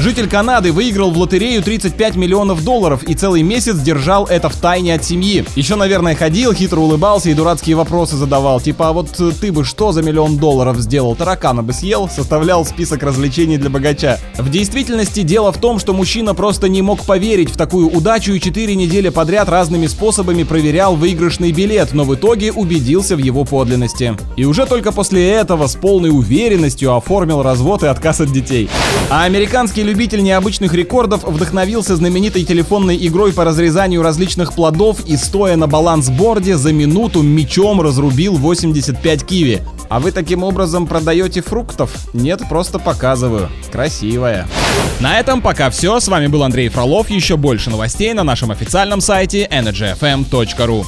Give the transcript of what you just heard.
Житель Канады выиграл в лотерею 35 миллионов долларов и целый месяц держал это в тайне от семьи. Еще, наверное, ходил, хитро улыбался и дурацкие вопросы задавал. Типа, а вот ты бы что за миллион долларов сделал? Таракана бы съел? Составлял список развлечений для богача. В действительности дело в том, что мужчина просто не мог поверить в такую удачу и 4 недели подряд разными способами проверял выигрышный билет, но в итоге убедился в его подлинности. И уже только после этого с полной уверенностью оформил развод и отказ от детей. А американский любитель необычных рекордов вдохновился знаменитой телефонной игрой по разрезанию различных плодов и, стоя на балансборде, за минуту мечом разрубил 85 киви. А вы таким образом продаете фруктов? Нет, просто показываю. Красивая. На этом пока все. С вами был Андрей Фролов. Еще больше новостей на нашем официальном сайте energyfm.ru.